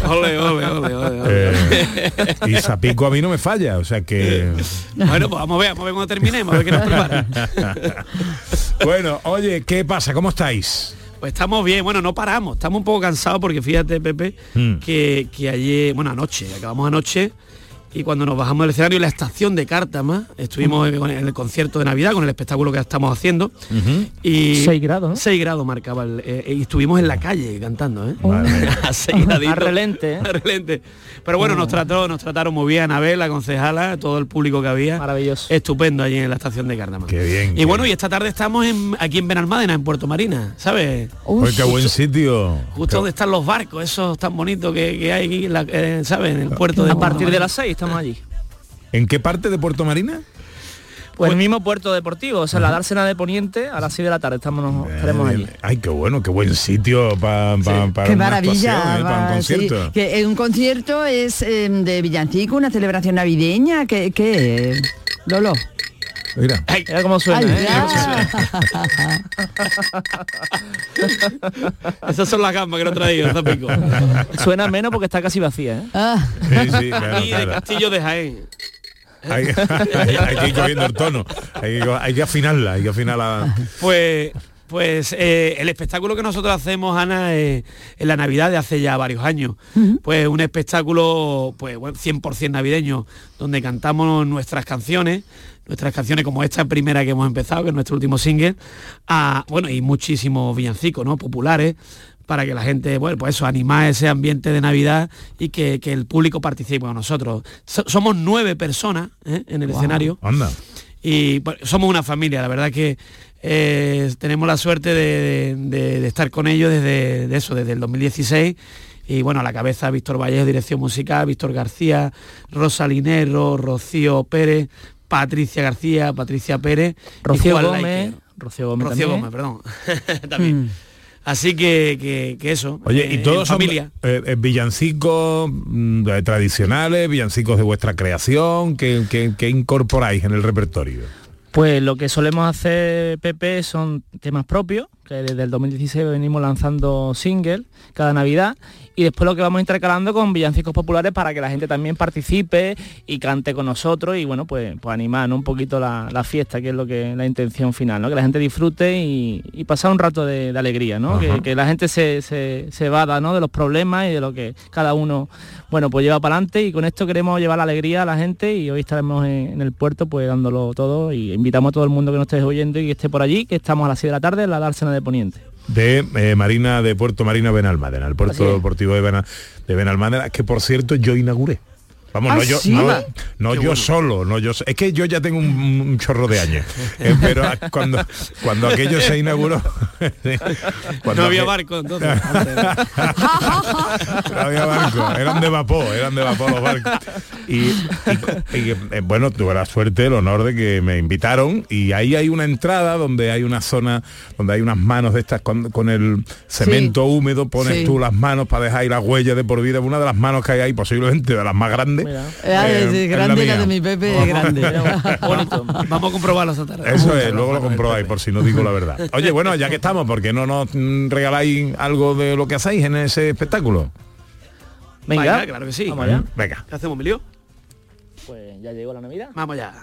Ole, ole, ole, ole, ole. Eh, y Zapico a mí no me falla, o sea que... Bueno, pues vamos a ver, vamos a ver cuando terminemos, a ver qué nos prepara. bueno, oye, ¿qué pasa? ¿Cómo estáis? Pues estamos bien, bueno, no paramos, estamos un poco cansados porque fíjate, Pepe, Mm. que, que ayer, bueno, anoche, acabamos anoche y cuando nos bajamos del escenario en la estación de Cártama, estuvimos en el concierto de Navidad con el espectáculo que estamos haciendo y 6 grados, 6 grados marcaba el, eh, y estuvimos en la calle cantando, ¿eh? a 6 A relente, ¿eh? A relente. Pero bueno, nos trató, nos trataron muy bien, Anabel, la concejala, todo el público que había. Maravilloso. Estupendo allí en la estación de Cártama. Qué bien. Y bueno, y esta tarde estamos en- aquí en Benalmádena, en Puerto Marina, ¿sabes? Oye, qué buen sitio. Justo donde están los barcos, esos tan bonitos que, que hay aquí, la- eh, ¿sabes? En el puerto de A partir de las 6 estamos allí. ¿En qué parte de Puerto Marina? Pues el mismo puerto deportivo, o sea, la dársena de Poniente a las 6 de la tarde estamos, estaremos allí. Ay, qué bueno, qué buen sitio pa- pa- para Qué una maravilla, actuación, ¿eh? para un sí. concierto. que eh, un concierto es eh, de villancico, una celebración navideña, ¿qué? qué? Lolo. Mira. Mira cómo suena, Ay, ¿eh? Esas son las gambas que no he traído, Zapico. Suena menos porque está casi vacía, ¿eh? Ah. Sí, sí, claro, y de claro. Castillo de Jaén. Hay, hay- hay que ir cogiendo el tono. Hay, que- hay que afinarla, hay que afinarla. Pues, pues eh, el espectáculo que nosotros hacemos, Ana, eh, en la Navidad de hace ya varios años. Pues un espectáculo pues bueno, 100% navideño, donde cantamos nuestras canciones, nuestras canciones como esta primera que hemos empezado, que es nuestro último single, a, bueno, y muchísimos villancicos, ¿no? Populares para que la gente, bueno, pues eso, animar ese ambiente de Navidad y que, que el público participe con nosotros. So- somos nueve personas ¿eh? en el Wow. escenario Anda. y bueno, somos una familia, la verdad que eh, tenemos la suerte de, de- de estar con ellos desde de eso, desde el 2016 y bueno, a la cabeza Víctor Vallejo, dirección musical, Víctor García, Rosa Linero, Rocío Pérez, Patricia García, Patricia Pérez, Rocío Gómez. Rocío Gómez Rocío también. Gómez, perdón. también. Así que, que- que eso. Oye, eh, y todos son familia. eh, eh, villancicos mm, tradicionales, villancicos de vuestra creación, que incorporáis en el repertorio. Pues lo que solemos hacer, Pepe, son temas propios, que desde el 2016 venimos lanzando singles cada Navidad, y después lo que vamos intercalando con villancicos populares para que la gente también participe y cante con nosotros y bueno, pues, pues animar ¿no? un poquito la, la fiesta, que es lo que la intención final, ¿no? Que la gente disfrute y, y pasar un rato de, de alegría, ¿no? Que, que la gente se, se, se evada ¿no? de los problemas y de lo que cada uno bueno pues lleva para adelante y con esto queremos llevar la alegría a la gente y hoy estaremos en, en el puerto pues dándolo todo y invitamos a todo el mundo que nos esté oyendo y que esté por allí, que estamos a las 6 de la tarde en la dársena de Poniente. De eh, Marina de Puerto Marina Benalmádena, el puerto deportivo de, Bena- de Benalmádena, que por cierto yo inauguré. Vamos, ¿Ah, no yo, sí? no, yo solo, no yo es que yo ya tengo un, un chorro de años, eh, pero a- cuando cuando aquello se inauguró, cuando No había barco entonces. no había barco, eran de vapor, eran de vapor los barcos. Y, y- y, eh, bueno, tuve la suerte, el honor de que me invitaron y ahí hay una entrada donde hay una zona, donde hay unas manos de estas con, con el cemento húmedo, pones Sí. tú las manos para dejar ahí la huella de por vida, una de las manos que hay ahí, posiblemente de las más grandes. Ah, eh, es es grande la, mía. de mi Pepe, es grande. Bonito. Vamos a comprobarlo esta tarde. Eso es, luego lo comprobáis por si no digo la verdad. Oye, bueno, ya que estamos, ¿por qué no nos mm, regaláis algo de lo que hacéis en ese espectáculo? Venga, claro que sí. Vamos allá. Venga. ¿Qué hacemos, Emilio? Pues ya llegó la Navidad. Vamos ya.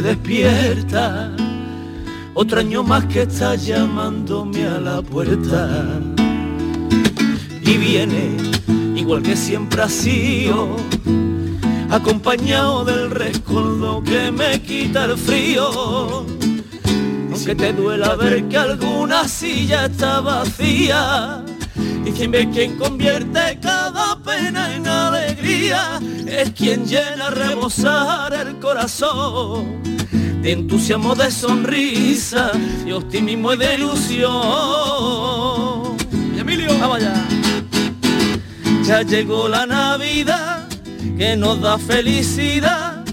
Despierta, otro año más que está llamándome a la puerta. Y viene, igual que siempre ha sido, acompañado del rescoldo que me quita el frío. Aunque te duela ver que alguna silla está vacía, Diciembre es quien convierte cada pena en alegría, es quien llena a rebosar el corazón de entusiasmo, de sonrisa, de optimismo y de ilusión. Emilio, vamos allá. Ya llegó la Navidad que nos da felicidad,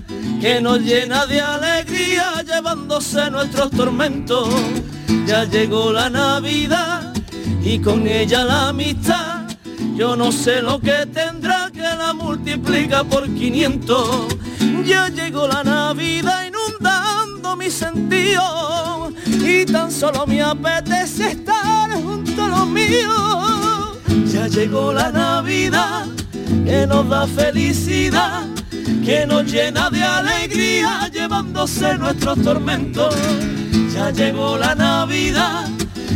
que nos llena de alegría llevándose nuestros tormentos. Ya llegó la Navidad y con ella la amistad. Yo no sé lo que tendrá que la multiplica por 500. Ya llegó la Navidad todo sentido y tan solo me apetece estar junto a los míos. Ya llegó la Navidad que nos da felicidad, que nos llena de alegría llevándose nuestros tormentos. Ya llegó la Navidad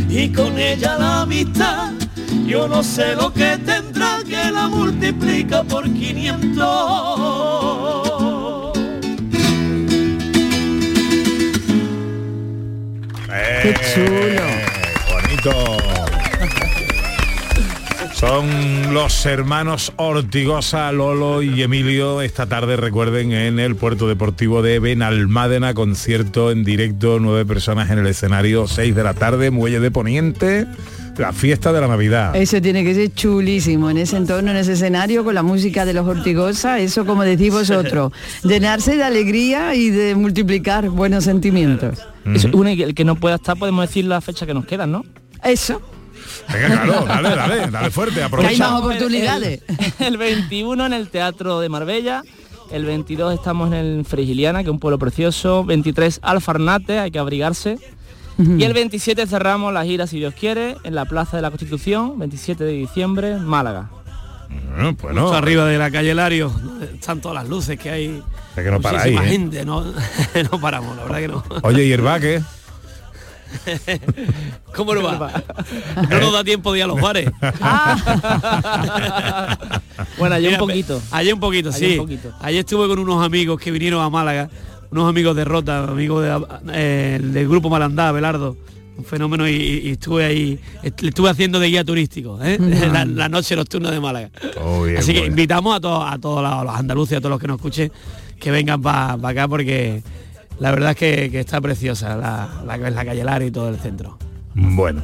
y con ella la amistad. Yo no sé lo que tendrá que la multiplica por 500. ¡Qué chulo! Bonito. Son los hermanos Ortigosa, Lolo y Emilio. Esta tarde recuerden en el puerto deportivo de Benalmádena, concierto en directo, nueve personas en el escenario, seis de la tarde, muelle de Poniente, la fiesta de la Navidad. Eso tiene que ser chulísimo, en ese entorno, en ese escenario, con la música de los Ortigosa, eso como decís vosotros, llenarse de alegría y de multiplicar buenos sentimientos. Es una- el que no pueda estar, podemos decir la fecha que nos quedan, ¿no? Eso. Venga, claro, dale, dale, dale fuerte, aprovecha. El, el 21 en el Teatro de Marbella, el 22 estamos en el Frigiliana, que es un pueblo precioso, 23 Alfarnate, hay que abrigarse. Y el 27 cerramos la gira, si Dios quiere, en la Plaza de la Constitución, 27 de diciembre, Málaga. Bueno, pues no. Justo arriba de la calle Lario, están todas las luces que hay. Es que no paráis, muchísima ¿eh? gente, no, no paramos, la verdad que no. Oye, ¿y el baque? ¿Cómo no va? No nos da tiempo de ir a los bares. Bueno, ayer un poquito. Ayer un poquito, Ayer sí. un poquito. Ayer estuve con unos amigos que vinieron a Málaga, unos amigos de Rota, amigos de, eh, del grupo Malandá, Belardo. Un fenómeno y, y estuve ahí, le estuve haciendo de guía turístico, ¿eh? Mm. la, la noche nocturna de Málaga. Oh, bien, Así que bueno. invitamos a todos a todos los, los andaluces, a todos los que nos escuchen, que vengan para acá porque la verdad es que, que está preciosa la, la, la calle Lara y todo el centro. Bueno,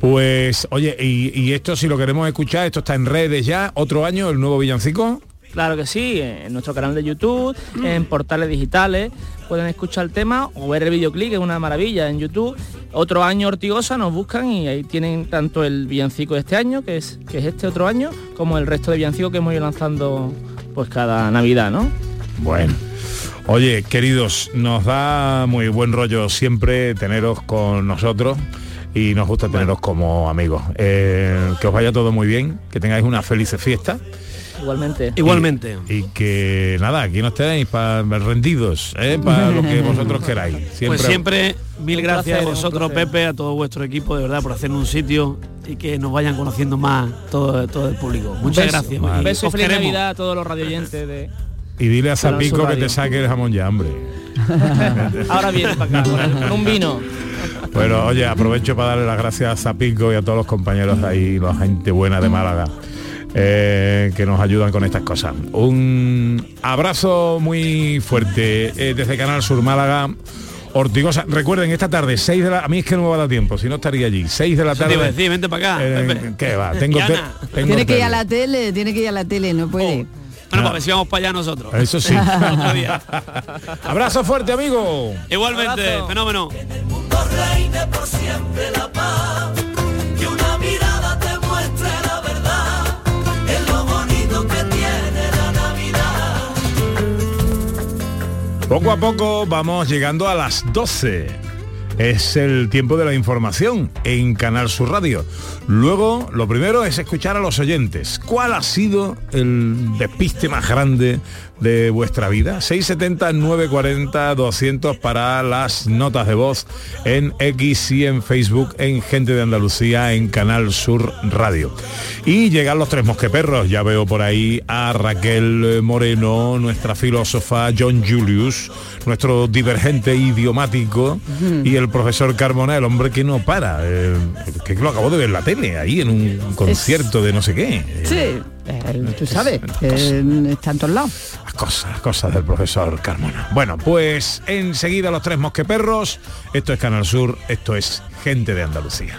pues oye, y, y esto si lo queremos escuchar, esto está en redes ya, otro año, el nuevo villancico. Claro que sí, en nuestro canal de YouTube, en portales digitales, pueden escuchar el tema o ver el videoclip, que es una maravilla en YouTube. Otro año Ortigosa nos buscan y ahí tienen tanto el villancico de este año, que es, que es este otro año, como el resto de villancicos que hemos ido lanzando pues cada Navidad, ¿no? Bueno. Oye, queridos, nos da muy buen rollo siempre teneros con nosotros y nos gusta teneros como amigos. Eh, que os vaya todo muy bien, que tengáis una feliz fiesta. Igualmente. Igualmente. Y, y que nada, aquí nos tenéis para rendidos, ¿eh? para lo que vosotros queráis. Siempre, pues siempre mil gracias placer, a vosotros. Pepe, a todo vuestro equipo, de verdad, por hacernos un sitio y que nos vayan conociendo más todo, todo el público. Muchas beso, gracias. Un y beso y os feliz queremos. Navidad a todos los radioyentes de... Y dile a Zapico que te saque el jamón ya, hambre. Ahora viene para acá, con, un vino. Bueno, oye, aprovecho para darle las gracias a Zapico y a todos los compañeros de ahí, la gente buena de Málaga, eh, que nos ayudan con estas cosas. Un abrazo muy fuerte eh, desde Canal Sur Málaga. Ortigosa, recuerden, esta tarde, 6 de la... A mí es que no me va a dar tiempo, si no estaría allí. 6 de la Eso te tarde. decir, vente para acá. Eh, Pepe. ¿Qué va? Tengo, te- tengo Tiene que ir a la tele, tiene que ir a la tele, no puede. Bueno, pues si vamos para allá nosotros. Eso sí. Abrazo fuerte, amigo. Igualmente, fenómeno. reine por siempre la paz. Poco a poco vamos llegando a las 12. Es el tiempo de la información en Canal Sur Radio. Luego, lo primero es escuchar a los oyentes. ¿Cuál ha sido el despiste más grande de vuestra vida? 670-940-200 para las notas de voz en X y en Facebook en Gente de Andalucía en Canal Sur Radio. Y llegan los tres mosqueperros. Ya veo por ahí a Raquel Moreno, nuestra filósofa John Julius, nuestro divergente idiomático y el profesor Carmona, el hombre que no para, eh, que lo acabo de ver en la tele, ahí en un concierto de no sé qué. Sí, eh, tú sabes, eh, está en todos lados. Las cosas, las cosas del profesor Carmona. Bueno, pues enseguida los tres mosqueperros. Esto es Canal Sur, esto es Gente de Andalucía.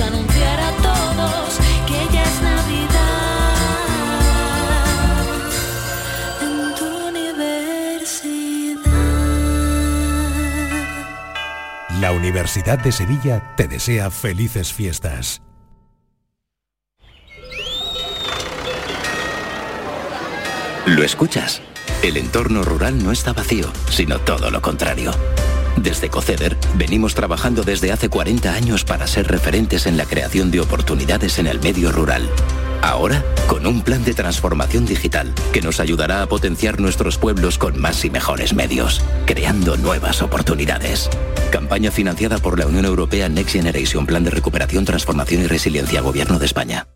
Anunciar a todos que ya es Navidad. En tu universidad. La Universidad de Sevilla te desea felices fiestas. ¿Lo escuchas? El entorno rural no está vacío, sino todo lo contrario. Desde Coceder venimos trabajando desde hace 40 años para ser referentes en la creación de oportunidades en el medio rural. Ahora, con un plan de transformación digital que nos ayudará a potenciar nuestros pueblos con más y mejores medios, creando nuevas oportunidades. Campaña financiada por la Unión Europea Next Generation Plan de Recuperación, Transformación y Resiliencia Gobierno de España.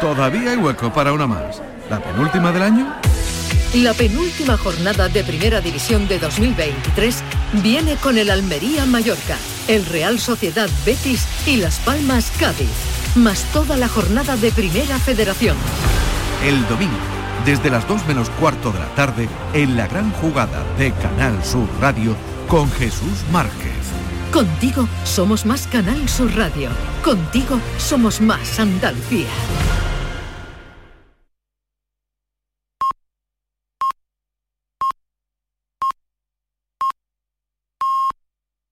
Todavía hay hueco para una más. ¿La penúltima del año? La penúltima jornada de Primera División de 2023 viene con el Almería Mallorca, el Real Sociedad Betis y Las Palmas Cádiz, más toda la jornada de Primera Federación. El domingo, desde las 2 menos cuarto de la tarde, en la gran jugada de Canal Sur Radio con Jesús Márquez. Contigo somos más Canal Sur Radio. Contigo somos más Andalucía.